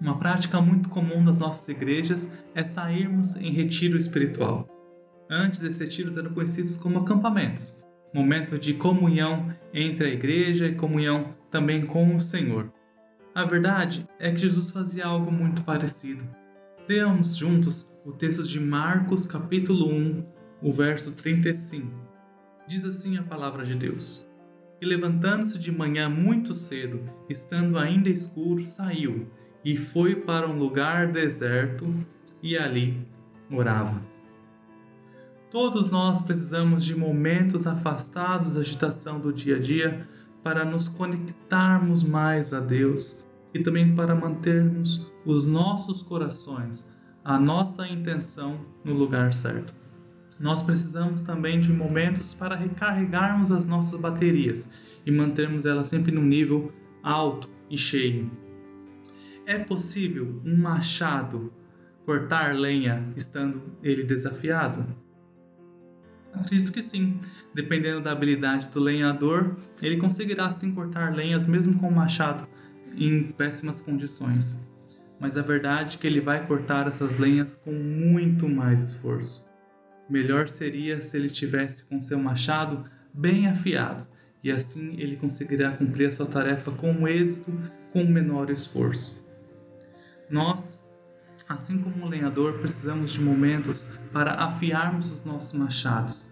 Uma prática muito comum das nossas igrejas é sairmos em retiro espiritual. Antes, esses retiros eram conhecidos como acampamentos, momento de comunhão entre a igreja e comunhão também com o Senhor. A verdade é que Jesus fazia algo muito parecido. Leamos juntos o texto de Marcos, capítulo 1, o verso 35. Diz assim a palavra de Deus: E levantando-se de manhã muito cedo, estando ainda escuro, saiu e foi para um lugar deserto e ali orava. Todos nós precisamos de momentos afastados da agitação do dia a dia para nos conectarmos mais a Deus e também para mantermos os nossos corações, a nossa intenção no lugar certo. Nós precisamos também de momentos para recarregarmos as nossas baterias e mantermos elas sempre num nível alto e cheio. É possível um machado cortar lenha estando ele desafiado? Acredito que sim. Dependendo da habilidade do lenhador, ele conseguirá sim cortar lenhas mesmo com o machado em péssimas condições. Mas a verdade é que ele vai cortar essas lenhas com muito mais esforço. Melhor seria se ele tivesse com seu machado bem afiado, e assim ele conseguirá cumprir a sua tarefa com êxito, com menor esforço. Nós Assim como o lenhador, precisamos de momentos para afiarmos os nossos machados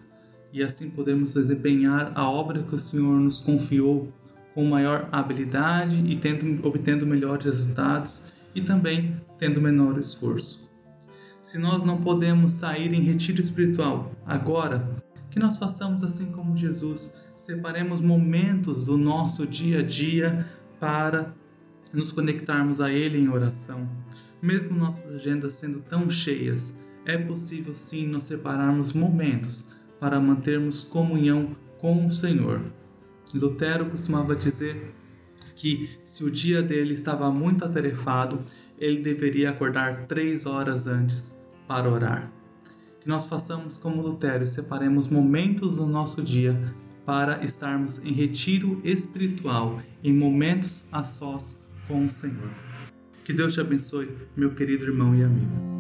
e assim podemos desempenhar a obra que o Senhor nos confiou com maior habilidade e tendo, obtendo melhores resultados e também tendo menor esforço. Se nós não podemos sair em retiro espiritual agora, que nós façamos assim como Jesus, separemos momentos do nosso dia a dia para nos conectarmos a Ele em oração mesmo nossas agendas sendo tão cheias, é possível sim nos separarmos momentos para mantermos comunhão com o Senhor. Lutero costumava dizer que se o dia dele estava muito atarefado, ele deveria acordar três horas antes para orar. Que nós façamos como Lutero e separemos momentos do nosso dia para estarmos em retiro espiritual, em momentos a sós com o Senhor. Que Deus te abençoe, meu querido irmão e amigo.